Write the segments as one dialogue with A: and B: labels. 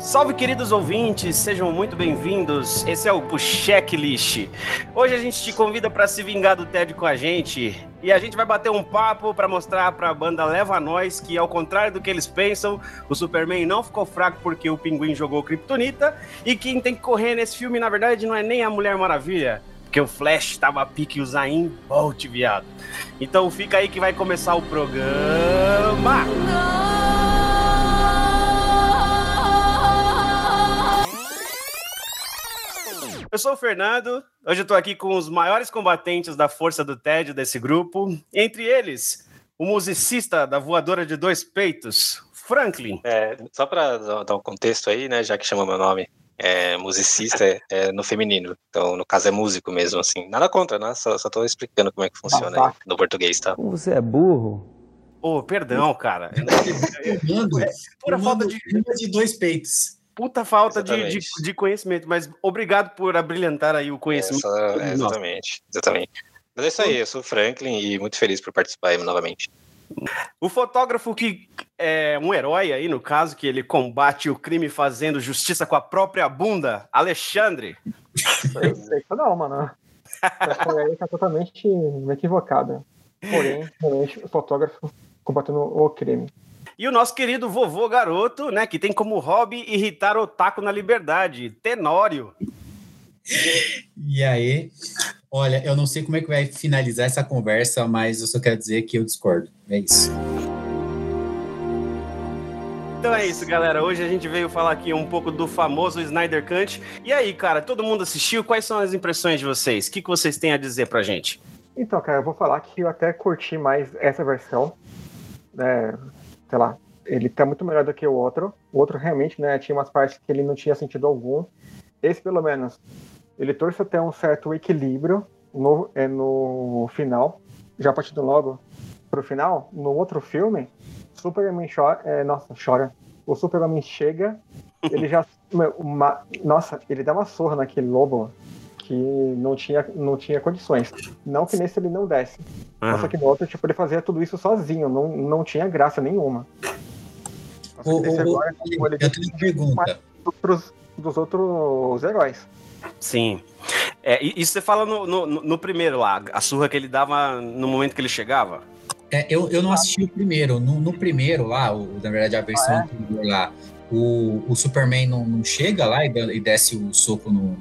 A: Salve, queridos ouvintes, sejam muito bem-vindos. Esse é o Checklist. Hoje a gente te convida para se vingar do Ted com a gente. E a gente vai bater um papo para mostrar para a banda Leva Nós que, ao contrário do que eles pensam, o Superman não ficou fraco porque o Pinguim jogou Kryptonita. E quem tem que correr nesse filme, na verdade, não é nem a Mulher Maravilha, porque o Flash tava a pique usar em Bolt, viado. Então fica aí que vai começar o programa. Eu sou o Fernando. Hoje eu tô aqui com os maiores combatentes da força do tédio desse grupo. Entre eles, o musicista da voadora de dois peitos, Franklin.
B: É, só para dar um contexto aí, né, já que chama meu nome, é, musicista é, é, no feminino. Então, no caso, é músico mesmo, assim. Nada contra, né? Só, só tô explicando como é que funciona ah, tá. no português, tá?
C: Você é burro?
A: Ô, oh, perdão, cara.
D: é, pura falta de... de dois peitos
A: puta falta de, de, de, conhecimento, mas obrigado por abrilhantar aí o conhecimento.
B: Essa, exatamente, exatamente. Mas é isso aí, eu sou o Franklin e muito feliz por participar aí novamente.
A: O fotógrafo que é um herói aí, no caso, que ele combate o crime fazendo justiça com a própria bunda, Alexandre.
C: Isso não, mano. Essa aí tá totalmente equivocada. Porém, realmente, o fotógrafo combatendo o crime.
A: E o nosso querido vovô garoto, né, que tem como hobby irritar o taco na liberdade, Tenório.
D: E aí, olha, eu não sei como é que vai finalizar essa conversa, mas eu só quero dizer que eu discordo. É isso.
A: Então é isso, galera. Hoje a gente veio falar aqui um pouco do famoso Snyder Cut. E aí, cara, todo mundo assistiu? Quais são as impressões de vocês? O que, que vocês têm a dizer pra gente?
C: Então, cara, eu vou falar que eu até curti mais essa versão. Né? Sei lá, ele tá muito melhor do que o outro. O outro realmente, né, tinha umas partes que ele não tinha sentido algum. Esse, pelo menos, ele trouxe até um certo equilíbrio no, é, no final. Já partindo logo pro final, no outro filme, Superman chora, é, nossa, chora. O Superman chega, ele já, uma, nossa, ele dá uma surra naquele lobo que não tinha, não tinha condições. Não que nesse ele não desse. Uhum. Só que no outro, tipo, ele fazia tudo isso sozinho, não, não tinha graça nenhuma.
D: O, o, agora, tipo, ele eu tenho uma pergunta.
C: Pros, dos outros heróis.
A: Sim. É, isso você fala no, no, no, primeiro lá, a surra que ele dava no momento que ele chegava?
D: É, eu, eu não assisti o primeiro. No, no primeiro lá, o, na verdade, a versão ah, é? lá, o, o Superman não, não chega lá e, e desce o soco no,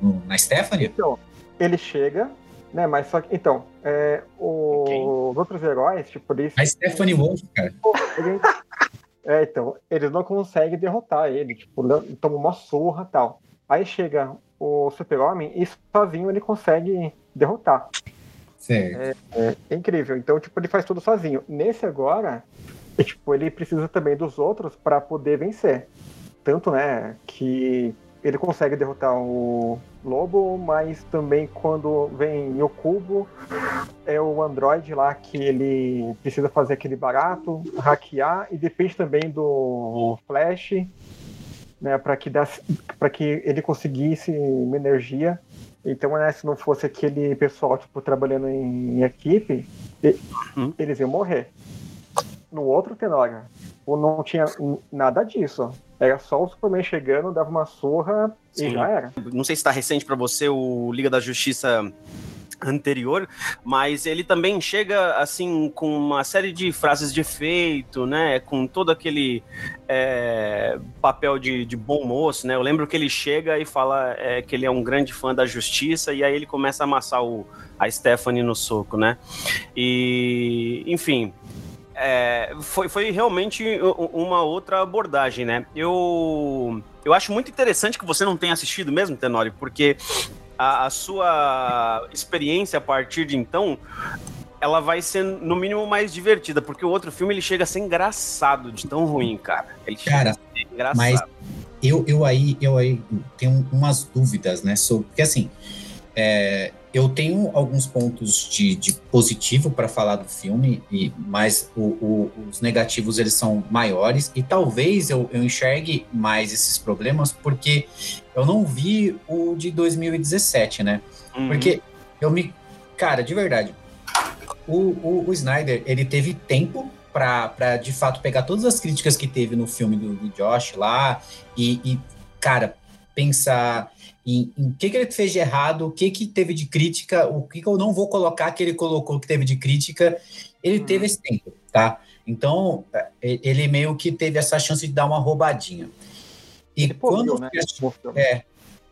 D: no, na Stephanie?
C: Então, ele chega, né? Mas só que. Então, é, o, okay. os outros heróis, tipo, eles.
D: A Stephanie Wolf, cara.
C: Ele, é, então, eles não conseguem derrotar ele, tipo, toma uma surra e tal. Aí chega o Super-Homem e sozinho ele consegue derrotar.
D: Certo.
C: É, é, é, incrível. Então, tipo, ele faz tudo sozinho. Nesse agora, e, tipo, ele precisa também dos outros para poder vencer. Tanto, né, que ele consegue derrotar o Lobo, mas também quando vem o Cubo, é o Android lá que ele precisa fazer aquele barato, hackear, e depende também do Flash, né, para que, que ele conseguisse uma energia. Então, né, se não fosse aquele pessoal tipo, trabalhando em equipe, hum. eles iam morrer no outro Tenório, não tinha nada disso. Era só o Superman chegando, dava uma surra Sim. e já era.
A: Não sei se está recente para você o Liga da Justiça anterior, mas ele também chega assim com uma série de frases de efeito, né? Com todo aquele é, papel de, de, bom moço, né? Eu lembro que ele chega e fala é, que ele é um grande fã da justiça e aí ele começa a amassar o, a Stephanie no soco, né? E enfim, é, foi, foi realmente uma outra abordagem, né? Eu, eu acho muito interessante que você não tenha assistido mesmo, Tenório, porque a, a sua experiência a partir de então ela vai ser no mínimo mais divertida, porque o outro filme ele chega a ser engraçado de tão ruim, cara. Ele
D: cara, mas eu, eu aí eu aí tenho umas dúvidas, né, sobre porque assim, é, eu tenho alguns pontos de, de positivo para falar do filme, e, mas o, o, os negativos eles são maiores e talvez eu, eu, enxergue mais esses problemas porque eu não vi o de 2017, né? Uhum. Porque eu me, cara, de verdade, o, o, Snyder ele teve tempo para de fato pegar todas as críticas que teve no filme do, do Josh lá e, e, cara, pensar em, o que, que ele fez de errado, o que, que teve de crítica, o que, que eu não vou colocar que ele colocou que teve de crítica. Ele uhum. teve esse tempo, tá? Então, é, ele meio que teve essa chance de dar uma roubadinha. E ele quando, né? é,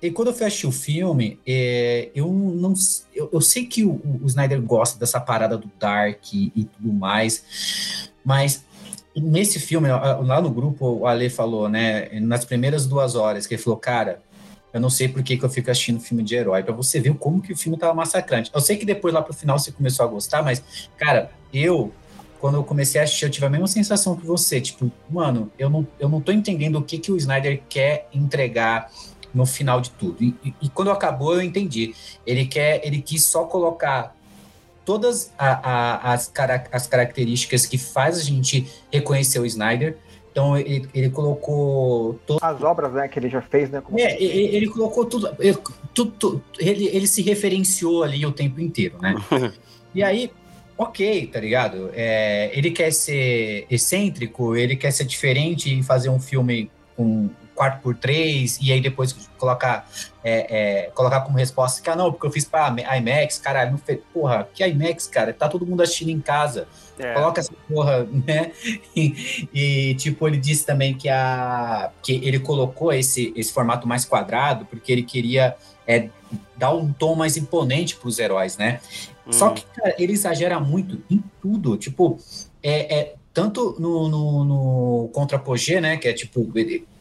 D: e quando eu fui o filme, é, eu não eu, eu sei que o, o, Snyder gosta dessa parada do Dark e, e tudo mais, mas nesse filme, lá no grupo, o Ale falou, né, nas primeiras duas horas, que ele falou, cara, eu não sei por que, que eu fico assistindo filme de herói, para você ver como que o filme tava massacrante. Eu sei que depois lá pro final você começou a gostar, mas, cara, eu, quando eu comecei a assistir, eu tive a mesma sensação que você, tipo, mano, eu não, eu não tô entendendo o que, que o Snyder quer entregar no final de tudo. E, e, e quando acabou, eu entendi. Ele quer, ele quis só colocar todas a, a, as, cara, as características que faz a gente reconhecer o Snyder, então ele, ele colocou
C: todo... as obras né, que ele já fez, né?
D: É, ele, ele, colocou tudo, ele, tudo, ele, ele se referenciou ali o tempo inteiro, né? e aí, ok, tá ligado? É, ele quer ser excêntrico, ele quer ser diferente e fazer um filme com 4 por 3 e aí depois colocar, é, é, colocar como resposta que, ah, não, porque eu fiz para IMAX, caralho, não fez, porra, que IMAX, cara, tá todo mundo assistindo em casa, é. coloca essa porra, né, e, e, tipo, ele disse também que, a, que ele colocou esse, esse formato mais quadrado porque ele queria é, dar um tom mais imponente para os heróis, né, hum. só que, cara, ele exagera muito em tudo, tipo, é, é tanto no, no, no contra-apogê, né, que é tipo,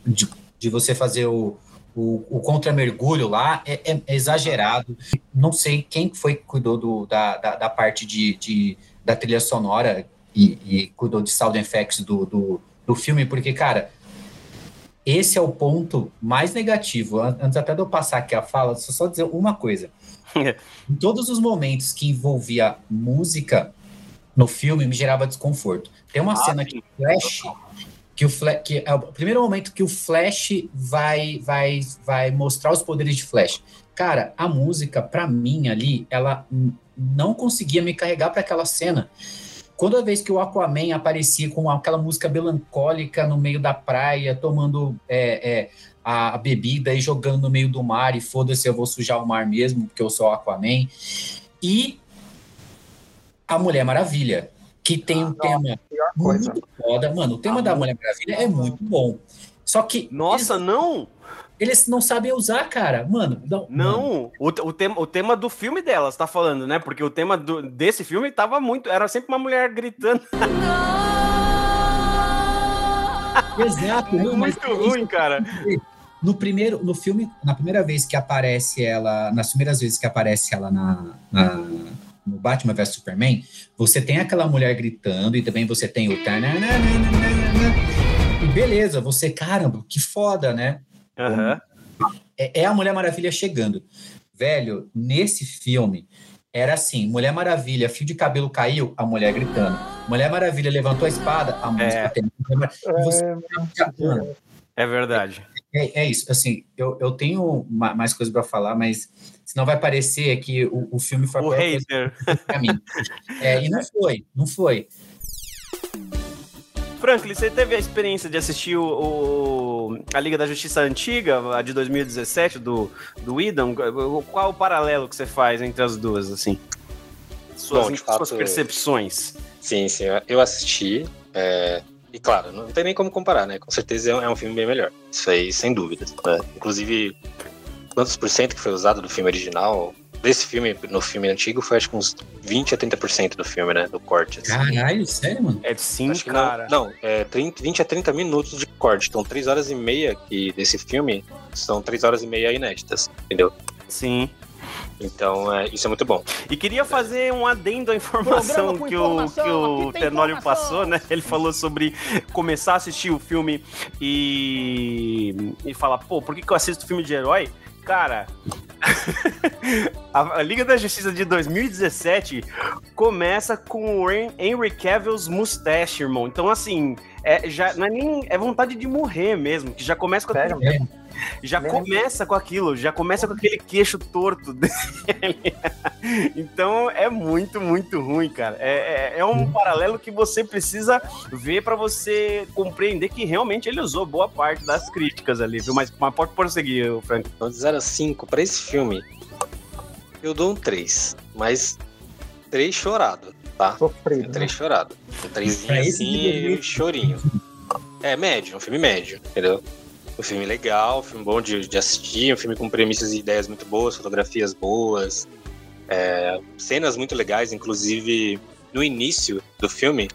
D: de, de você fazer o, o, o contra-mergulho lá é, é, exagerado. Não sei quem foi que cuidou do, da, da, da, parte de, de, da trilha sonora e, e cuidou de sound effects do, do, do filme, porque, cara, esse é o ponto mais negativo. Antes até de eu passar aqui a fala, só, só dizer uma coisa. em todos os momentos que envolvia música no filme, me gerava desconforto. Tem uma ah, cena que Flash que o Flash, que é o primeiro momento que o Flash vai vai vai mostrar os poderes de Flash. Cara, a música para mim ali, ela não conseguia me carregar para aquela cena. Quando a vez que o Aquaman aparecia com aquela música melancólica no meio da praia, tomando é, é, a, a, bebida e jogando no meio do mar, e foda-se, eu vou sujar o mar mesmo, porque eu sou o Aquaman. E a Mulher Maravilha que tem um ah, tema muito foda. Mano, o tema ah, da Mulher Maravilha é muito bom. Só que.
A: Nossa, eles, não!
D: Eles não sabem usar, cara. Mano,
A: não. Não, O, o, tema, o tema do filme delas tá falando, né? Porque o tema do, desse filme tava muito. Era sempre uma mulher gritando.
D: Exato,
A: não, mas muito ruim, cara.
D: No primeiro, no filme, na primeira vez que aparece ela, nas primeiras vezes que aparece ela na, na no Batman vs Superman, você tem aquela mulher gritando e também você tem o e beleza, você, caramba, que foda, né?
A: Uhum.
D: É, é a Mulher Maravilha chegando. Velho, nesse filme, era assim: Mulher Maravilha, fio de cabelo caiu, a mulher gritando. Mulher Maravilha levantou a espada, a música é. tem. Você,
A: é verdade.
D: É, é, isso. Assim, eu, eu tenho mais coisas para falar, mas senão vai parecer que o, o filme foi
A: o hater.
D: para mim. É, e não foi, não foi.
A: Franklin, você teve a experiência de assistir o, o, a Liga da Justiça Antiga, a de 2017, do, do Whedon? Qual o paralelo que você faz entre as duas, assim? Suas, Bom, fato, suas percepções.
B: Sim, sim. Eu assisti. É, e claro, não tem nem como comparar, né? Com certeza é um, é filme bem melhor. Isso aí, sem dúvida. Né? Inclusive, quantos por cento que foi usado do filme original? Desse filme, no filme antigo, foi acho que uns 20 a 30% do filme, né? Do corte.
D: Assim. Caralho, sério, mano?
A: É sim, cara.
B: Não, não, é 30, 20 a 30 minutos de corte. Então, 3 horas e meia que desse filme são 3 horas e meia inéditas, entendeu?
A: Sim.
B: Então, é, isso é muito bom.
A: E queria fazer um adendo à informação que o, que o Tenório passou, né? Ele falou sobre começar a assistir o filme e, e falar, pô, por que, que eu assisto filme de herói? Cara, a, Liga da Justiça de 2017 começa com o Henry Cavill's mustache, irmão. Então, assim, é, já, não é nem é vontade de morrer mesmo, que já começa com
C: Sério? A...
A: já começa com aquilo, já começa com aquele queixo torto dele. então é muito, muito ruim, cara. É, é, é um paralelo que você precisa ver para você compreender que realmente ele usou boa parte das críticas ali, viu? Mas, mas pode prosseguir, Frank.
B: Então, de 0 a 5, pra esse filme, eu dou um 3. Mas 3 chorado, tá?
C: Sofrido.
B: 3
C: né?
B: chorado. Um 3
D: Pra esse
B: assim
D: nível,
B: e chorinho. É, médio, um filme médio, entendeu? Um filme legal, um filme bom de, de assistir, um filme com premissas e ideias muito boas, fotografias boas, é, cenas muito legais, inclusive no início do filme.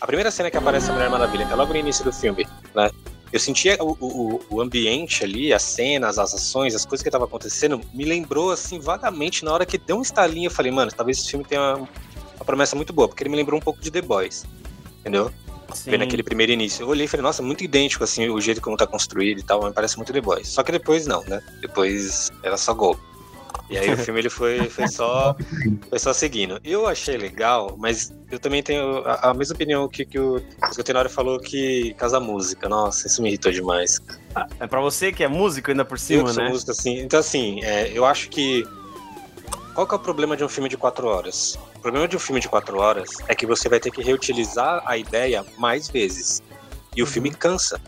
B: A primeira cena que aparece a Mulher Maravilha, que é logo no início do filme, né? Eu sentia o, o, o ambiente ali, as cenas, as ações, as coisas que estavam acontecendo, me lembrou assim vagamente na hora que deu um estalinho. Eu falei, mano, talvez esse filme tenha uma, uma promessa muito boa, porque ele me lembrou um pouco de The Boys, entendeu?
A: Sim.
B: Vendo aquele primeiro início. Eu olhei e falei, nossa, muito idêntico, assim, o jeito como tá construído e tal, me parece muito The Boys. Só que depois não, né? Depois era só gol. E aí o filme ele foi, foi, só, foi só seguindo. Eu achei legal, mas eu também tenho a, a mesma opinião que, que o, que o Tenório falou que casa música. Nossa, isso me irritou demais.
A: É pra você que é músico ainda por
B: eu
A: cima,
B: que sou
A: né?
B: músico, assim. Então, assim, é, eu acho que. Qual que é o problema de um filme de quatro horas? O problema de um filme de quatro horas é que você vai ter que reutilizar a ideia mais vezes. E o filme cansa.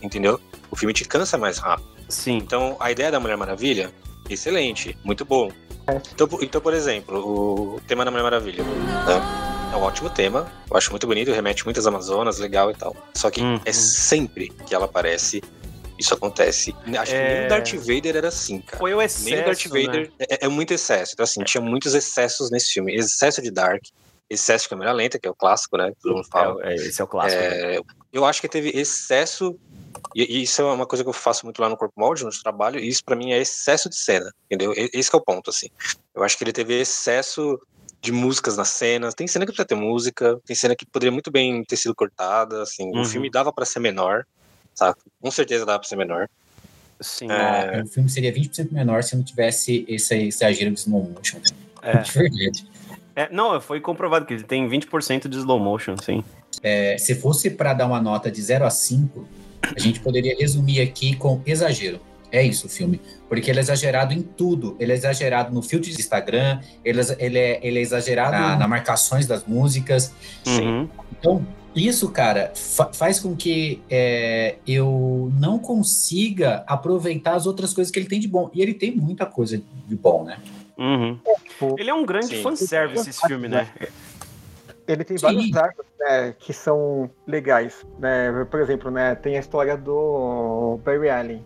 B: Entendeu? O filme te cansa mais rápido.
A: Sim.
B: Então, a ideia da Mulher Maravilha, excelente, muito bom. Então, por- então, por exemplo, o tema da Mulher Maravilha. né? É um ótimo tema, eu acho muito bonito, remete muitas Amazonas, legal e tal. Só que
A: Uhum.
B: é sempre que ela aparece, isso acontece. Acho que nem
A: É.
B: o Darth Vader era assim, cara.
A: Foi o excesso,
B: Nem o Darth
A: né?
B: Vader é, é muito excesso. Então, assim, tinha muitos excessos nesse filme. Excesso de Dark, excesso de câmera lenta, que é o clássico, né? Todo mundo fala.
A: É, é, esse é o clássico. né?
B: É, eu acho que teve excesso, e, e isso é uma coisa que eu faço muito lá no Corpo Molde, no trabalho, e isso pra mim é excesso de cena, entendeu? Esse é o ponto, assim. Eu acho que ele teve excesso de músicas nas cenas, tem cena que precisa ter música, tem cena que poderia muito bem ter sido cortada, assim,
A: Uhum.
B: o filme dava pra ser menor, sabe? Com certeza dava pra ser menor.
A: Sim.
B: é,
D: O filme seria 20% menor se não tivesse esse exagero de slow motion.
A: É.
D: De verdade.
A: É, não, foi comprovado que ele tem 20% de slow motion, sim.
D: É, se fosse para dar uma nota de 0 a 5, a gente poderia resumir aqui com exagero. É isso o filme. Porque ele é exagerado em tudo. Ele é exagerado no filtro de Instagram, ele, é- ele é, ele é exagerado na, na marcações das músicas.
A: Uhum.
D: Então, isso, cara, fa- faz com que é, eu não consiga aproveitar as outras coisas que ele tem de bom. E ele tem muita coisa de bom, né?
A: Uhum.
C: Tipo,
A: Ele é um grande
B: Sim.
A: fanservice, esse filme, né?
C: ele tem
D: Sim.
C: vários arcos né, que são legais. Né? Por exemplo, né, tem a história do Barry Allen,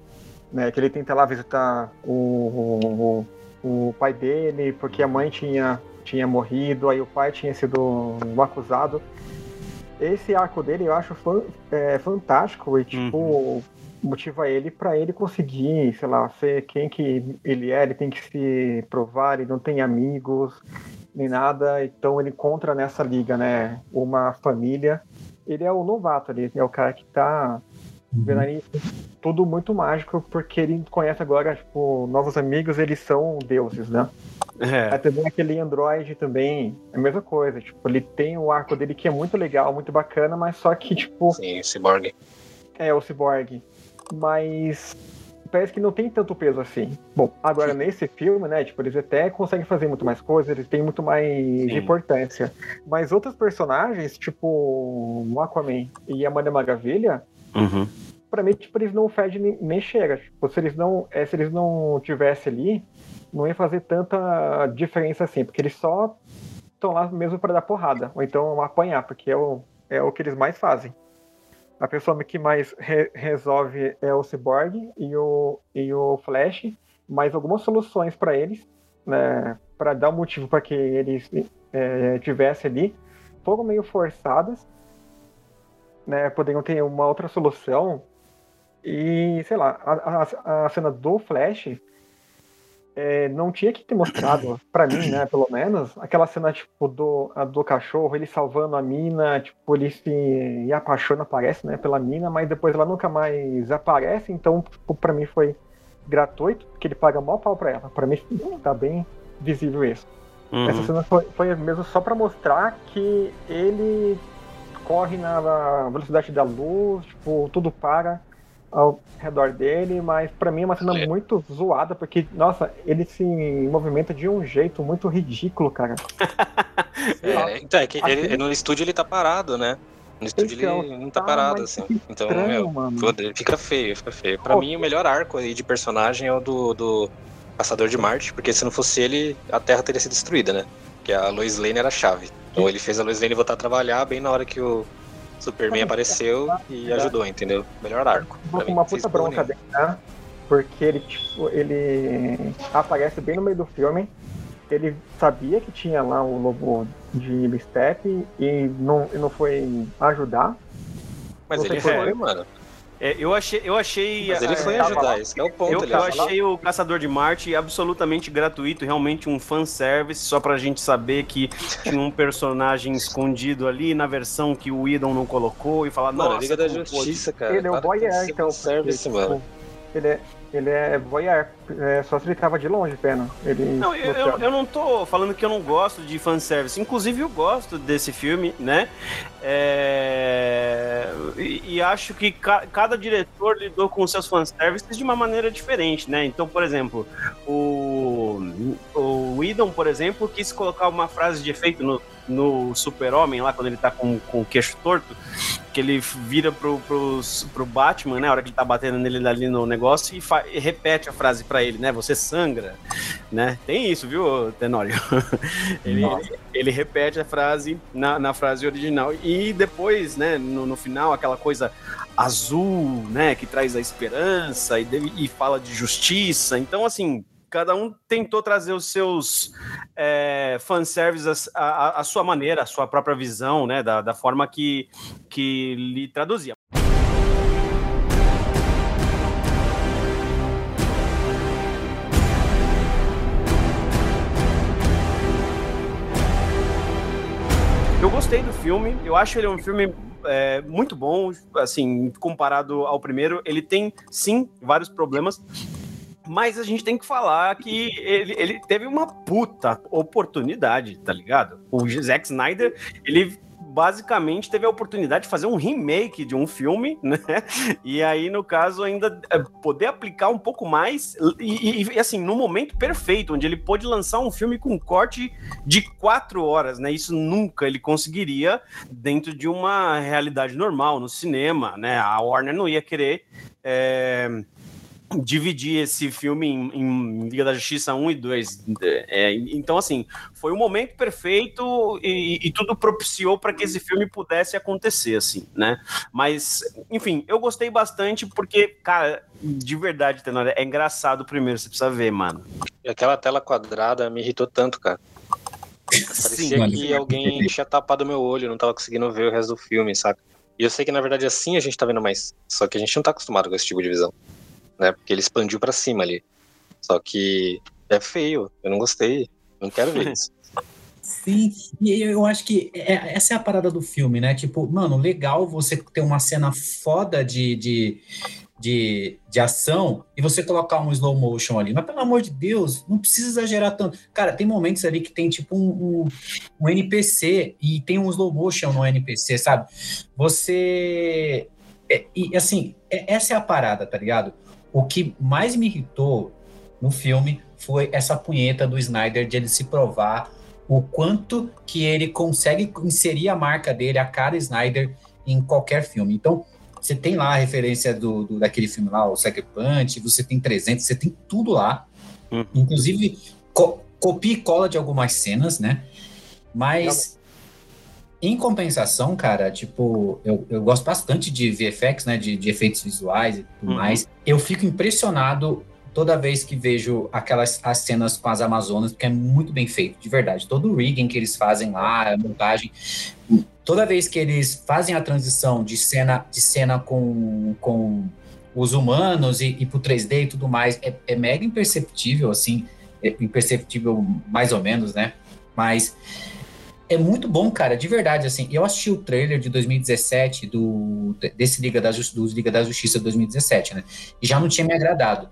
C: né, que ele tenta lá visitar o, o, o pai dele, porque a mãe tinha, tinha morrido, aí o pai tinha sido acusado. Esse arco dele eu acho fan- é, fantástico e, tipo, motiva ele pra ele conseguir, sei lá, ser quem que ele é, ele tem que se provar, ele não tem amigos, nem nada, então ele encontra nessa liga, né, uma família. Ele é o novato ali, é o cara que tá vendo aí tudo muito mágico, porque ele conhece agora, tipo, novos amigos, eles são deuses, né?
A: É.
C: Também aquele Android também, é a mesma coisa, tipo, ele tem o arco dele que é muito legal, muito bacana, mas só que, tipo,
B: Sim, Cyborg.
C: é o Cyborg. Mas parece que não tem tanto peso assim. Bom, agora nesse filme, né, tipo, eles até conseguem fazer muito mais coisas, eles têm muito mais
B: Sim.
C: importância. Mas outros personagens, tipo o Aquaman e a Mulher Maravilha,
A: Uhum.
C: pra mim, tipo, eles não fedem nem, nem chega. Tipo, se eles não, é, se eles não tivessem ali, não ia fazer tanta diferença assim, porque eles só estão lá mesmo para dar porrada, ou então apanhar, porque é o, é o que eles mais fazem. A pessoa que mais re- resolve é o Cyborg e o, e o Flash, mas algumas soluções para eles, né, para dar um motivo para que eles é, ali, foram meio forçadas, né, poderiam ter uma outra solução. E, sei lá, a, a, a cena do Flash é, não tinha que ter mostrado, pra mim, né, pelo menos, aquela cena, tipo, do, do cachorro, ele salvando a mina, tipo, ele se apaixona, aparece, né, pela mina, mas depois ela nunca mais aparece, então, tipo, pra mim foi gratuito, porque ele paga mó pau pra ela. Pra mim tá bem visível isso. Essa
A: Uhum.
C: cena foi, foi mesmo só pra mostrar que ele corre na velocidade da luz, tipo, tudo para. Ao redor dele, mas para mim é uma cena
B: É.
C: muito zoada, porque, nossa, ele se movimenta de um jeito muito ridículo, cara.
B: É, então, é que ele-
C: Aquele-
B: no estúdio ele tá parado, né? No estúdio
C: Então,
B: ele não tá
C: tá,
B: parado, assim.
C: que
B: Então,
C: estranho,
B: meu, fica feio, fica feio. Pra
C: Pô.
B: mim, o melhor arco aí de personagem é o do, do Caçador de Marte, porque se não fosse ele, a Terra teria sido destruída, né? Porque a Lois Lane era a chave. Então ele fez a Lois Lane voltar a trabalhar bem na hora que o Superman
C: Ah,
B: apareceu e ajudou, entendeu? Melhor arco. Mim.
C: uma
B: Vocês
C: puta bronca dele, né? Porque ele, tipo, ele aparece bem no meio do filme. Ele sabia que tinha lá o lobo de Step e não, e não foi ajudar.
B: Mas ele
C: foi-
B: foi, mano.
A: É, eu achei, eu achei.
B: Mas ele
A: é,
B: foi ajudar, esse que é o ponto.
A: Eu,
B: ele
A: eu achei o Caçador de Marte absolutamente gratuito, realmente um fanservice, só pra gente saber que tinha um personagem escondido ali na versão que o Idon não colocou e falar,
B: Mano,
A: nossa,
B: Liga da
A: como pôde?"
B: Justiça, cara.
C: ele é o voyeur,
B: ser
C: então.
B: fanservice,
C: porque,
B: mano.
C: tipo, ele é, ele é voyeur. É, só se ele tava de longe, pena. Ele
A: Não, eu, eu, eu não tô falando que eu não gosto de fanservice. Inclusive, eu gosto desse filme, né? É, E, e acho que ca- cada diretor lidou com seus fanservices de uma maneira diferente, né? Então, por exemplo, o, o Whedon, por exemplo, quis colocar uma frase de efeito no, no Super-Homem, lá quando ele tá com, com o queixo torto, que ele vira pro, pros- pro Batman, né? A hora que ele tá batendo nele ali no negócio e, fa- e repete a frase pra ele, né? Você sangra, né? Tem isso, viu, Tenório? ele,
D: Nossa.
A: ele repete a frase na, na frase original e depois, né, no, no final, aquela coisa azul, né, que traz a esperança e, e fala de justiça. Então, assim, cada um tentou trazer os seus é, fanservices à, sua maneira, à sua própria visão, né, da, da forma que, que lhe traduzia. Eu gostei do filme, eu acho ele um filme é, muito bom, assim, comparado ao primeiro. Ele tem, sim, vários problemas, mas a gente tem que falar que ele, ele teve uma puta oportunidade, tá ligado? O Zack Snyder, ele basicamente teve a oportunidade de fazer um remake de um filme, né? E aí, no caso, ainda é, poder aplicar um pouco mais e, e, assim, no momento perfeito, onde ele pôde lançar um filme com corte de quatro horas, né? Isso nunca ele conseguiria dentro de uma realidade normal, no cinema, né? A Warner não ia querer. É dividir esse filme em, em, Liga da Justiça 1 e 2. É, então, assim, foi o momento perfeito e, e tudo propiciou para que esse filme pudesse acontecer, assim, né? Mas, enfim, eu gostei bastante porque, cara, de verdade, Tenório, é engraçado primeiro, você precisa ver, mano.
B: E aquela tela quadrada me irritou tanto, cara. Parecia
D: Sim,
B: que alguém tinha tapado meu olho, não tava conseguindo ver o resto do filme, saca? E eu sei que, na verdade, assim a gente tá vendo mais. Só que a gente não tá acostumado com esse tipo de visão né? Porque ele expandiu para cima ali. Só que é feio, eu não gostei, não quero ver isso.
D: Sim, e eu acho que é, essa é a parada do filme, né? Tipo, mano, legal você ter uma cena foda de, de, de, de ação e você colocar um slow motion ali. Mas pelo amor de Deus, não precisa exagerar tanto. Cara, tem momentos ali que tem tipo um, um, um NPC e tem um slow motion no NPC, sabe? Você. É, e assim, é, essa é a parada, tá ligado? O que mais me irritou no filme foi essa punheta do Snyder de ele se provar o quanto que ele consegue inserir a marca dele, a cara Snyder, em qualquer filme. Então, você tem lá a referência do, do daquele filme lá, o Sucker Punch, você tem 300, você tem tudo lá.
A: Uhum.
D: Inclusive, co copia e cola de algumas cenas, né? Mas, em compensação, cara, tipo, eu, eu gosto bastante de VFX, né? De, de efeitos visuais e tudo
A: Uhum.
D: mais. Eu fico impressionado toda vez que vejo aquelas as cenas com as Amazonas, porque é muito bem feito, de verdade. Todo o rigging que eles fazem lá, a montagem, toda vez que eles fazem a transição de cena de cena com, com os humanos e, e pro 3D e tudo mais, é, é mega imperceptível, assim, é imperceptível mais ou menos, né? Mas é muito bom, cara, de verdade, assim. Eu assisti o trailer de 2017 do desse Liga da, dos Liga da Justiça 2017, né? E já não tinha me agradado.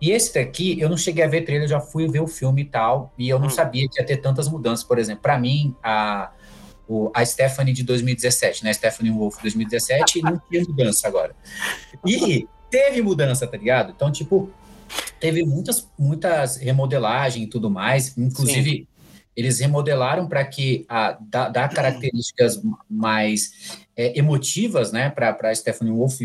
D: E esse daqui, eu não cheguei a ver trailer, já fui ver o filme e tal, e eu não
A: Hum.
D: sabia que ia ter tantas mudanças. Por exemplo, para mim, a, o, a Stephanie de 2017, né? Stephanie Wolf 2017, não tinha mudança agora. E teve mudança, tá ligado? Então, tipo, teve muitas, muitas remodelagens e tudo mais, inclusive. Sim. Eles remodelaram para que a, dá, dá características mais é, emotivas, né, para Stephanie Wolf.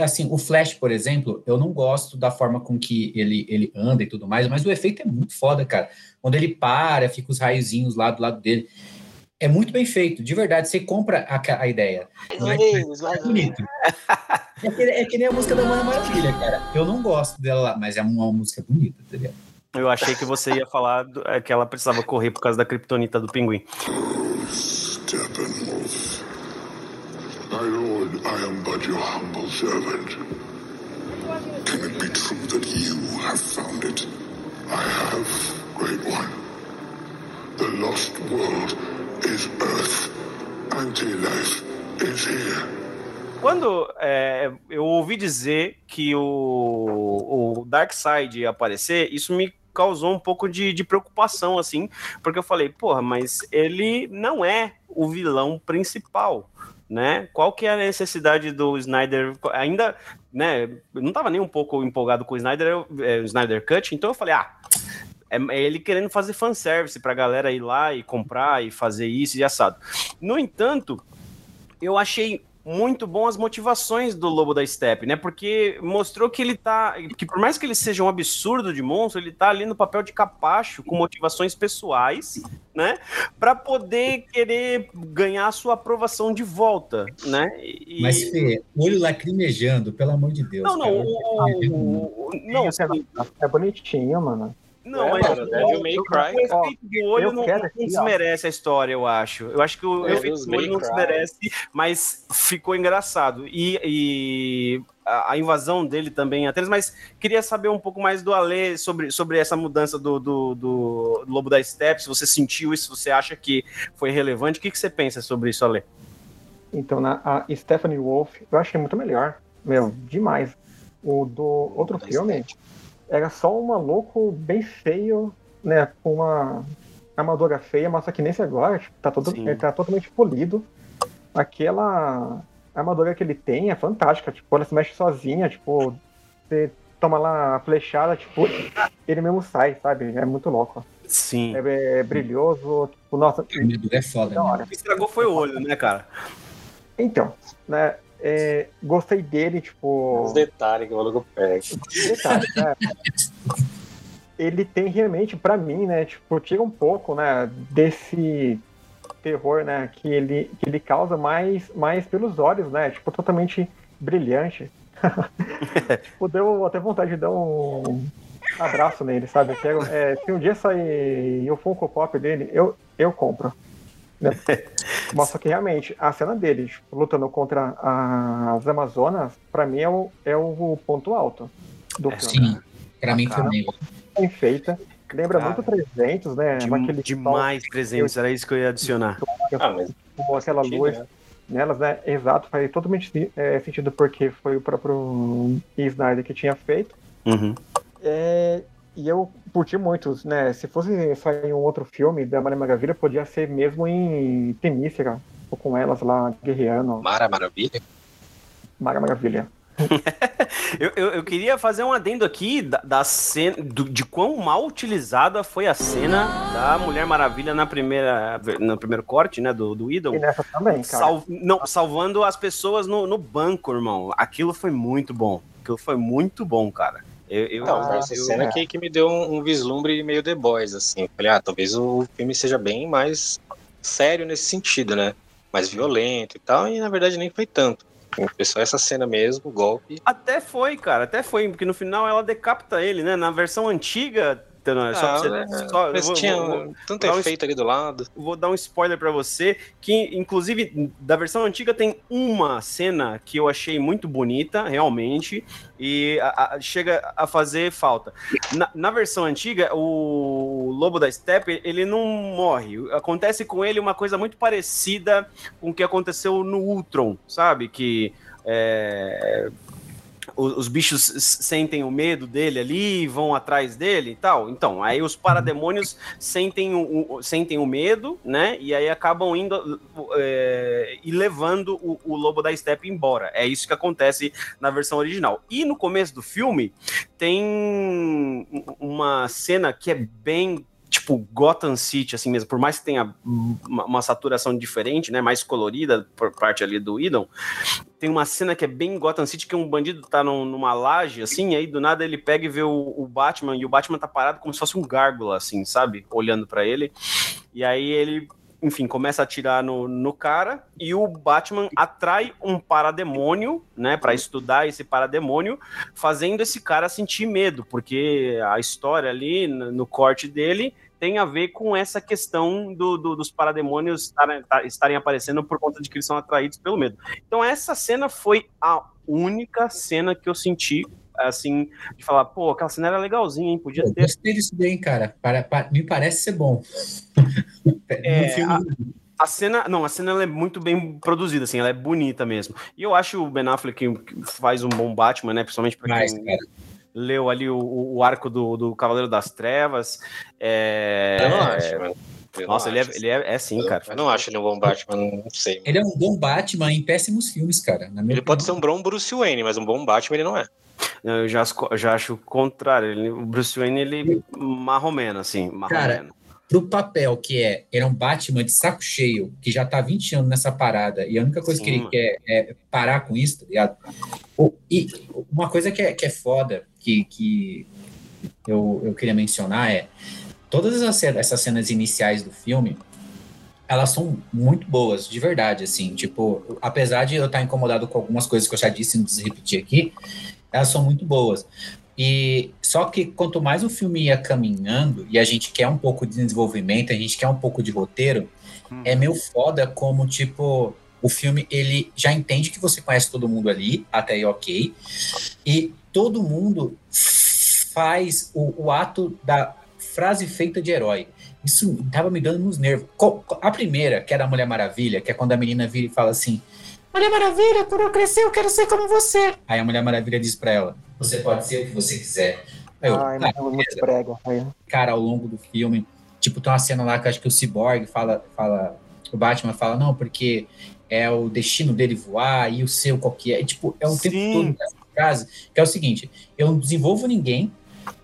D: Assim, o Flash, por exemplo, eu não gosto da forma com que ele, ele anda e tudo mais, mas o efeito é muito foda, cara. Quando ele para, fica os raiozinhos lá do lado dele. É muito bem feito, de verdade. Você compra a, a ideia. É bonito. É que, é que nem a música da Mulher Maravilha, cara. Eu não gosto dela lá, mas é uma, uma música bonita, tá ligado?
A: Eu achei que você ia falar do, é, que ela precisava correr por causa da criptonita do pinguim. Steppenwolf. My lord, I am but your humble servant. Can it be true that you have found it? I have, great one. The lost world is Earth. Anti-life is here. Quando é, eu ouvi dizer que o, o Darkseid ia aparecer, isso me causou um pouco de, de preocupação, assim, porque eu falei, porra, mas ele não é o vilão principal, né? Qual que é a necessidade do Snyder? Ainda, né? Eu não tava nem um pouco empolgado com o Snyder, é, o Snyder Cut, então eu falei, ah, é, é ele querendo fazer fanservice pra galera ir lá e comprar e fazer isso e assado. No entanto, eu achei muito bom as motivações do Lobo da Steppe, né? Porque mostrou que ele tá. Que por mais que ele seja um absurdo de monstro, ele tá ali no papel de capacho, com motivações pessoais, né? Para poder querer ganhar a sua aprovação de volta, né?
D: E... Mas, Fê, olho lacrimejando, pelo amor de Deus.
C: Não, não, o, o, não, é bonitinho, mano.
A: Não, é, mas Devil May Cry. O efeito do olho não, não desmerece a história, eu acho. Eu acho que o é, efeito do olho não desmerece, mas ficou engraçado. E, e a, a, invasão dele também até mas queria saber um pouco mais do Ale sobre, sobre essa mudança do, do, do Lobo da Steppe, se você sentiu isso, se você acha que foi relevante. O que, que você pensa sobre isso, Ale?
C: Então, na, a Stephanie Wolf, eu achei muito melhor. Meu, demais. O do outro filme era só um maluco bem feio, né? Com uma armadura feia, mas só que nesse agora, tipo, tá, todo, ele tá totalmente polido. Aquela armadura que ele tem é fantástica, tipo, ela se mexe sozinha, tipo, você toma lá a flechada, tipo, ele mesmo sai, sabe? É muito louco.
A: Sim.
C: É, é brilhoso, tipo, nossa.
D: É foda,
A: né? O que estragou foi o olho, né, cara?
C: Então, né? É, gostei dele, tipo.
B: Os detalhes que o maluco pega. Detalhes,
C: né? Ele tem realmente, para mim, né, tipo, tira um pouco, né, desse terror, né, que ele, que ele causa mais, mais pelos olhos, né, tipo, totalmente brilhante. tipo, deu até vontade de dar um abraço nele, sabe? É, se um dia sair o Funko Pop dele, eu, eu compro. Né? Mostra que realmente a cena dele tipo, lutando contra as Amazonas, para mim é o, é o ponto alto do é,
D: filme. Sim, pra mim também.
C: Bem feita. Lembra Cara, muito 300, né?
A: De, demais 300, era isso que eu ia adicionar.
C: Ah, mas... Com aquela luz né? nelas, né? Exato, faz totalmente é, sentido porque foi o próprio Snyder que tinha feito.
A: Uhum.
C: É, e eu curti muito, né? Se fosse sair um outro filme da Mara Maravilha, podia ser mesmo em Temícera, ou com elas lá guerreando.
B: Mara Maravilha?
C: Mara Maravilha.
A: eu, eu, eu, queria fazer um adendo aqui da, da cena do, de quão mal utilizada foi a cena da Mulher Maravilha na primeira no primeiro corte, né, do, do Idol.
C: E nessa também, cara.
A: Sal, não, salvando as pessoas no, no banco, irmão. Aquilo foi muito bom. Aquilo foi muito bom, cara.
B: Eu, eu, não, ah, essa eu, cena é. que, que me deu um, um, vislumbre meio The Boys, assim. falei, ah, talvez o filme seja bem mais sério nesse sentido, né? Mais violento e tal, e na verdade nem foi tanto. Foi só essa cena mesmo, o golpe.
A: Até foi, cara, até foi, porque no final ela decapita ele, né? Na versão antiga então, não, é só ah, você,
B: é, só, vou, tinha vou, tanto vou efeito um, ali do lado.
A: Vou dar um spoiler para você, que inclusive da versão antiga tem uma cena que eu achei muito bonita, realmente, e a, a, chega a fazer falta. Na, na, versão antiga, o Lobo da Steppe, ele não morre. Acontece com ele uma coisa muito parecida com o que aconteceu no Ultron, sabe? Que é, os, bichos sentem o medo dele ali, vão atrás dele e tal. Então, aí os parademônios sentem o, o sentem o medo, né? E aí acabam indo é, e levando o, o, lobo da steppe embora. É isso que acontece na versão original. E no começo do filme tem uma cena que é bem tipo Gotham City, assim mesmo, por mais que tenha uma, uma, saturação diferente, né, mais colorida por parte ali do Idon, tem uma cena que é bem Gotham City, que um bandido tá num, numa laje, assim, aí do nada ele pega e vê o, o, Batman, e o Batman tá parado como se fosse um gárgula, assim, sabe? Olhando para ele. E aí ele enfim, começa a atirar no, no cara e o Batman atrai um parademônio, né, para estudar esse parademônio, fazendo esse cara sentir medo, porque a história ali no, no corte dele tem a ver com essa questão do, do, dos parademônios estarem, tá, estarem aparecendo por conta de que eles são atraídos pelo medo. Então essa cena foi a única cena que eu senti assim, de falar, pô, aquela cena era legalzinha, hein? Podia ter.
D: Gostei disso bem, cara. Para, para, me parece ser bom.
A: é, filme... a, a, cena, não, a cena é muito bem produzida, assim, ela é bonita mesmo. E eu acho o Ben Affleck faz um bom Batman, né? Principalmente pra
D: Mais,
A: quem
D: cara.
A: leu ali o, o arco do, do Cavaleiro das Trevas. É,
B: eu não acho, mano.
A: Eu Nossa, ele, é, ele é, é sim, cara.
B: Eu não acho ele um bom Batman, não sei.
D: Ele é um bom Batman em péssimos filmes, cara.
B: ele opinião. pode ser um bom Bruce Wayne, mas um bom Batman ele não é.
A: Eu já, já acho o contrário. Ele, o Bruce Wayne, ele marromeno, assim, marromeno. Cara,
D: pro papel que é, ele é um Batman de saco cheio, que já tá 20 anos nessa parada, e a única coisa Sim, que ele mano. quer é parar com isso, tá ligado? E uma coisa que é, que é foda, que, que eu, eu queria mencionar é, todas essas, essas cenas iniciais do filme, elas são muito boas, de verdade, assim, tipo, apesar de eu estar incomodado com algumas coisas que eu já disse, não preciso repetir aqui, elas são muito boas. E só que quanto mais o filme ia caminhando e a gente quer um pouco de desenvolvimento, a gente quer um pouco de roteiro, hum. é meio foda como tipo o filme ele já entende que você conhece todo mundo ali, até aí ok, e todo mundo faz o, o ato da frase feita de herói. Isso tava me dando nos nervos. A primeira, que é da Mulher Maravilha, que é quando a menina vira e fala assim: Mulher Maravilha, quando eu crescer, eu quero ser como você. Aí a Mulher Maravilha diz pra ela: Você pode ser o que você quiser.
C: Eu, Ai, cara, não, muito prega.
D: Cara, ao longo do filme, tipo, tem uma cena lá que acho que o Cyborg fala, fala, o Batman fala, não, porque é o destino dele voar e o seu qual que é. E, tipo, é um Sim. tempo todo nessa frase, que é o seguinte: eu não desenvolvo ninguém,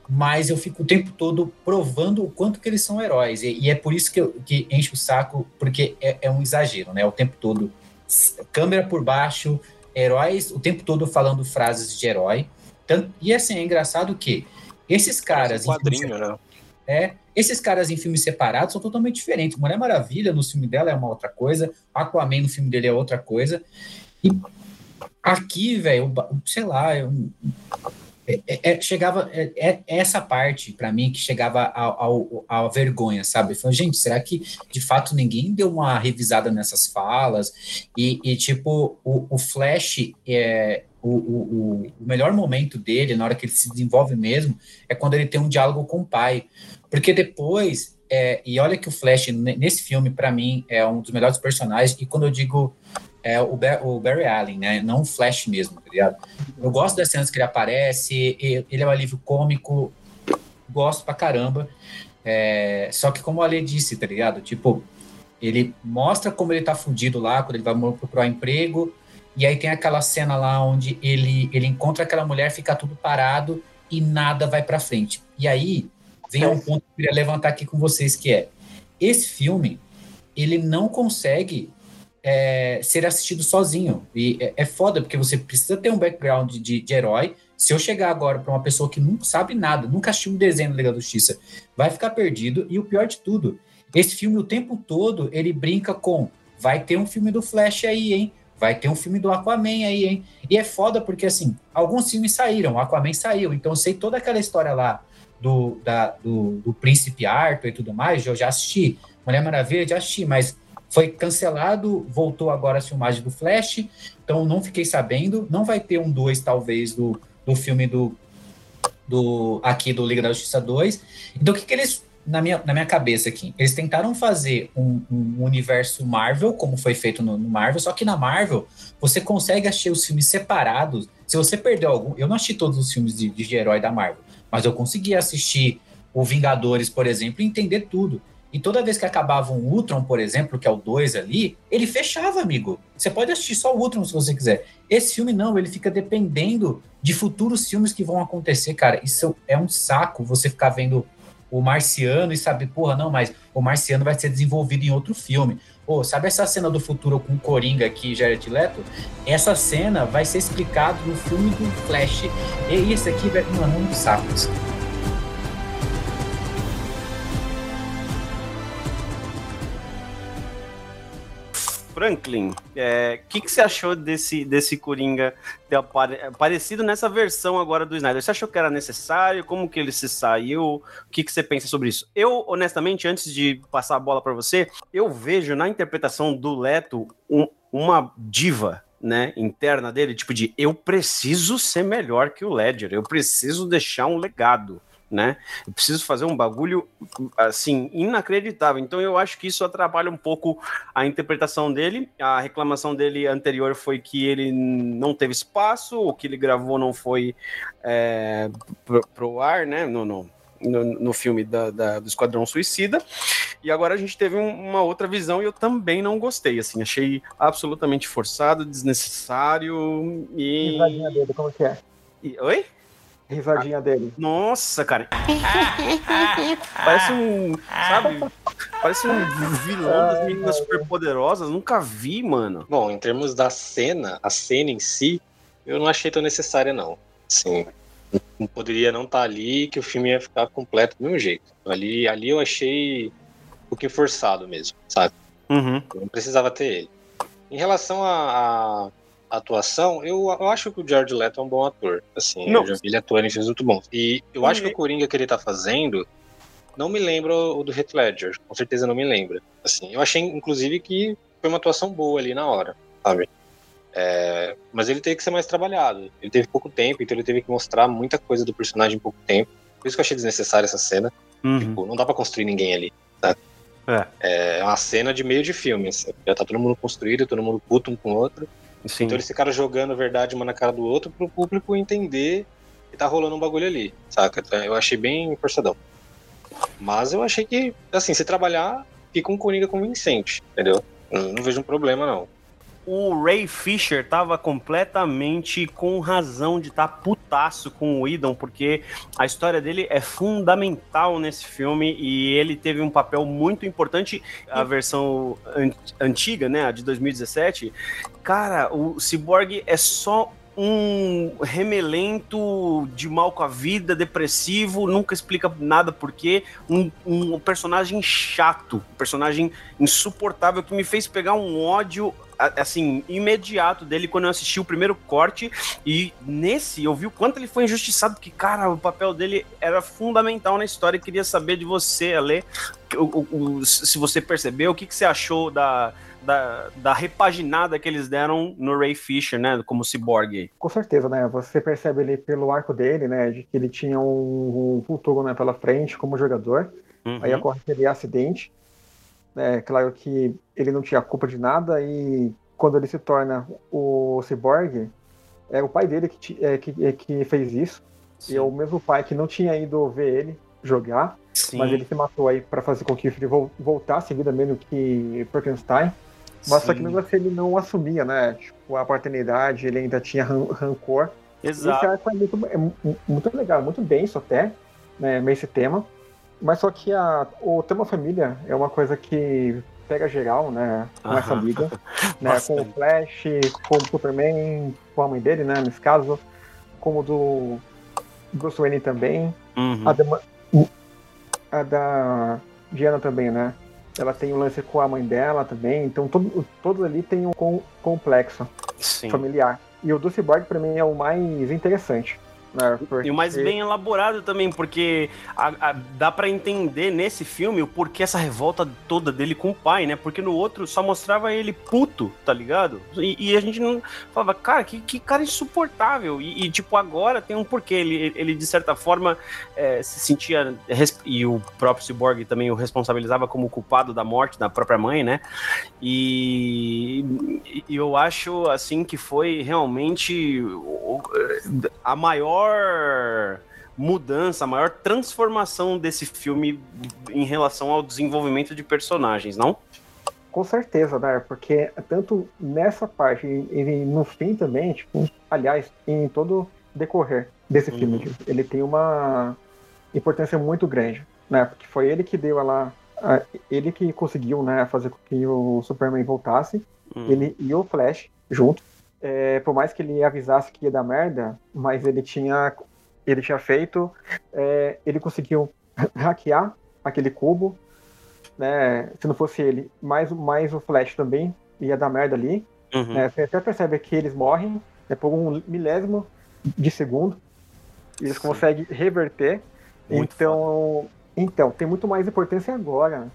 D: mas eu fico o tempo todo provando o quanto que eles são heróis. E, e é por isso que, eu, que enche o saco, porque é, é um exagero, né? O tempo todo câmera por baixo, heróis o tempo todo falando frases de herói. Tanto, e assim, é engraçado que esses caras.
B: Um quadrinho, né?
D: É, esses caras em filmes separados são totalmente diferentes. Mulher Maravilha no filme dela é uma outra coisa, Aquaman no filme dele é outra coisa. E aqui, velho, sei lá, eu, é, é, é, chegava é, essa parte para mim que chegava à vergonha, sabe? Falei, gente, será que de fato ninguém deu uma revisada nessas falas? E, e tipo, o, o Flash é o, o, o, melhor momento dele, na hora que ele se desenvolve mesmo, é quando ele tem um diálogo com o pai. Porque depois, é, e olha que o Flash, nesse filme, para mim, é um dos melhores personagens, e quando eu digo é o, o, Barry Allen, né? Não o Flash mesmo, tá ligado? Eu gosto das cenas que ele aparece, ele é um alívio cômico, gosto pra caramba. É, só que como a Ale disse, tá ligado? Tipo, ele mostra como ele tá fudido lá, quando ele vai procurar emprego, e aí tem aquela cena lá onde ele, ele encontra aquela mulher, fica tudo parado e nada vai pra frente. E aí vem um ponto que eu queria levantar aqui com vocês, que é, esse filme, ele não consegue é, ser assistido sozinho. E é, é, foda, porque você precisa ter um background de, de herói. Se eu chegar agora para uma pessoa que não sabe nada, nunca assistiu um desenho da Liga da Justiça, vai ficar perdido. E o pior de tudo, esse filme o tempo todo ele brinca com vai ter um filme do Flash aí, hein? Vai ter um filme do Aquaman aí, hein? E é foda porque, assim, alguns filmes saíram, Aquaman saiu, então eu sei toda aquela história lá do, da, do, do Príncipe Arthur e tudo mais, eu já assisti. Mulher Maravilha, já assisti, mas foi cancelado, voltou agora a filmagem do Flash, então não fiquei sabendo. Não vai ter um 2, talvez, do, do filme do, do aqui do Liga da Justiça 2. Então, o que, que eles, na minha, na minha cabeça aqui, eles tentaram fazer um, um universo Marvel, como foi feito no, no, Marvel, só que na Marvel você consegue assistir os filmes separados Se você perdeu algum. Eu não assisti todos os filmes de, de herói da Marvel, mas eu consegui assistir o Vingadores, por exemplo, e entender tudo. E toda vez que acabava um Ultron, por exemplo, que é o 2 ali, ele fechava, amigo. Você pode assistir só o Ultron se você quiser. Esse filme não, ele fica dependendo de futuros filmes que vão acontecer, cara. Isso é um saco você ficar vendo o Marciano e saber, porra, não, mas o Marciano vai ser desenvolvido em outro filme. Pô, sabe essa cena do futuro com o Coringa aqui, Jared Leto? Essa cena vai ser explicada no filme do Flash. E isso aqui, velho, mano, é um saco. Isso.
A: Franklin, o é, que, que você achou desse, desse Coringa ter aparecido nessa versão agora do Snyder? Você achou que era necessário? Como que ele se saiu? O que, que você pensa sobre isso? Eu, honestamente, antes de passar a bola para você, eu vejo na interpretação do Leto um, uma diva, né, interna dele, tipo de eu preciso ser melhor que o Ledger, eu preciso deixar um legado né? Eu preciso fazer um bagulho assim inacreditável. Então eu acho que isso atrapalha um pouco a interpretação dele. A reclamação dele anterior foi que ele não teve espaço, o que ele gravou não foi é, pro, pro ar, né? No, no, no, no filme da, da, do Esquadrão Suicida. E agora a gente teve um, uma outra visão e eu também não gostei. Assim, achei absolutamente forçado, desnecessário e.
C: E como que é?
A: E, oi?
C: Risadinha dele.
A: Nossa, cara. Parece um. Sabe? Parece um vilão das meninas superpoderosas. Nunca vi, mano.
B: Bom, em termos da cena, a cena em si, eu não achei tão necessária, não. Sim. Não poderia não estar tá ali que o filme ia ficar completo do mesmo jeito. Ali, ali eu achei um pouquinho forçado mesmo, sabe?
A: Uhum.
B: não precisava ter ele. Em relação a, a atuação, eu, eu acho que o George Leto é um bom ator. Assim, não. eu já vi ele atuando em filmes muito bons. E eu acho que o Coringa que ele tá fazendo não me lembra o do Heath Ledger. Com certeza não me lembra. Assim, eu achei, inclusive, que foi uma atuação boa ali na hora, sabe? É, mas ele teve que ser mais trabalhado. Ele teve pouco tempo, então ele teve que mostrar muita coisa do personagem em pouco tempo. Por isso que eu achei desnecessária essa cena. Uhum. Tipo, não dá pra construir ninguém ali. Sabe? É. é uma cena de meio de filme. Assim. Já tá todo mundo construído, todo mundo puto um com o outro. Sim. Então eles ficaram jogando verdade uma na cara do outro pro público entender que tá rolando um bagulho ali, saca? Então, eu achei bem forçadão. Mas eu achei que, assim, se trabalhar, fica um Coringa convincente, entendeu? Eu não vejo um problema, não
A: o Ray Fisher tava completamente com razão de estar tá putaço com o Idon, porque a história dele é fundamental nesse filme e ele teve um papel muito importante. A versão an antiga, né, a de 2017, cara, o Cyborg é só um remelento de mal com a vida, depressivo, nunca explica nada porque um, um personagem chato, um personagem insuportável que me fez pegar um ódio assim, imediato dele quando eu assisti o primeiro corte. E nesse eu vi o quanto ele foi injustiçado, porque, cara, o papel dele era fundamental na história. E queria saber de você, Ale, o, o, o, se você percebeu, o que, que você achou da, da, da, repaginada que eles deram no Ray Fisher, né, como cyborg.
C: Com certeza, né, você percebe ali pelo arco dele, né, de que ele tinha um, um futuro, né, pela frente como jogador, uhum. aí ocorre aquele acidente, é claro que ele não tinha culpa de nada e quando ele se torna o cyborg, é o pai dele que, é, que, é, que fez isso. Sim. E é o mesmo pai que não tinha ido ver ele jogar, Sim. mas ele se matou aí para fazer com que filho voltasse vida mesmo que Frankenstein. Mas Sim. só que mesmo assim ele não assumia, né? Tipo, a paternidade, ele ainda tinha ran rancor.
A: Exato.
C: Esse arco é muito, é muito legal, muito denso até, né, esse tema. Mas só que a, o tema família é uma coisa que pega geral, né? Com essa liga. né, com o Flash, com o Superman, com a mãe dele, né? Nesse caso. Como do Bruce Wayne também.
A: Uhum.
C: A, da, a da Diana também, né? Ela tem um lance com a mãe dela também. Então todo, todos ali tem um complexo
A: Sim.
C: familiar. E o do Cyborg, pra mim, é o mais interessante.
A: É, porque... E o mais bem elaborado também, porque a, a, dá para entender nesse filme o porquê essa revolta toda dele com o pai, né? Porque no outro só mostrava ele puto, tá ligado? E, e a gente não falava, cara, que, que cara insuportável. E, e, tipo, agora tem um porquê. Ele, ele de certa forma, é, se sentia. E o próprio Cyborg também o responsabilizava como culpado da morte da própria mãe, né? E, e eu acho, assim, que foi realmente a maior mudança, a maior transformação desse filme em relação ao desenvolvimento de personagens, não?
C: Com certeza, né? Porque tanto nessa parte e no fim também, tipo, aliás, em todo decorrer desse uhum. filme, ele tem uma importância muito grande, né? Porque foi ele que deu ela, ele que conseguiu, né, fazer com que o Superman voltasse, uhum. ele e o Flash junto. É, por mais que ele avisasse que ia dar merda, mas ele tinha, ele tinha feito, é, ele conseguiu hackear aquele cubo, né? Se não fosse ele, mais, mais o Flash também ia dar merda ali. Uhum. Né? Você até percebe que eles morrem né, por um milésimo de segundo. Eles Sim. conseguem reverter. Muito então, então, tem muito mais importância agora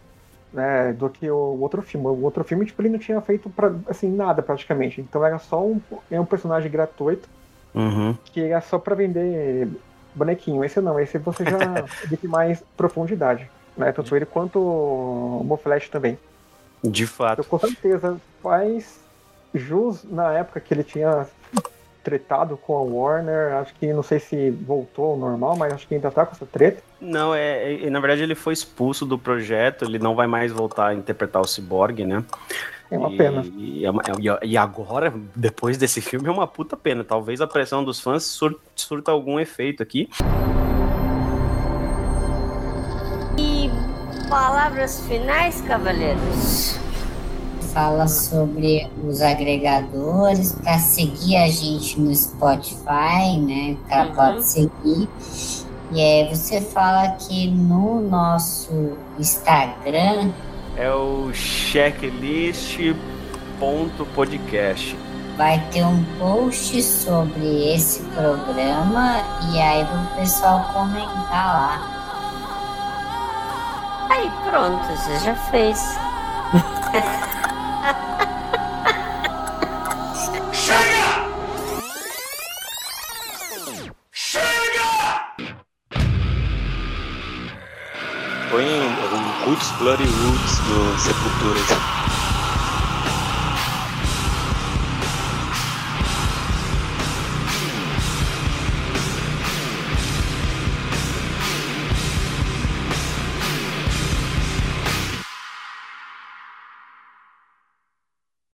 C: né, do que o outro filme. O outro filme, tipo, ele não tinha feito pra, assim, nada praticamente. Então era só um, é um personagem gratuito uhum. que era só para vender bonequinho. Esse não, esse você já vê mais profundidade né? Tanto ele quanto o Moflash também.
A: De fato.
C: Eu, com certeza faz jus na época que ele tinha tretado com a Warner, acho que não sei se voltou ao normal, mas acho que ainda tá com essa treta.
A: Não, é, é na verdade ele foi expulso do projeto, ele não vai mais voltar a interpretar o Cyborg, né?
C: É uma e, pena.
A: E, é e, agora, depois desse filme, é uma puta pena. Talvez a pressão dos fãs sur, surta algum efeito aqui.
E: palavras finais, cavaleiros?
F: Fala sobre os agregadores para seguir a gente no Spotify, né? O cara uhum. pode seguir. E aí você fala que no nosso Instagram
A: é o checklist.podcast.
F: Vai ter um post sobre esse programa e aí o pessoal comentar lá.
E: Aí pronto, você já fez.
B: Bloody Roots do Sepultura.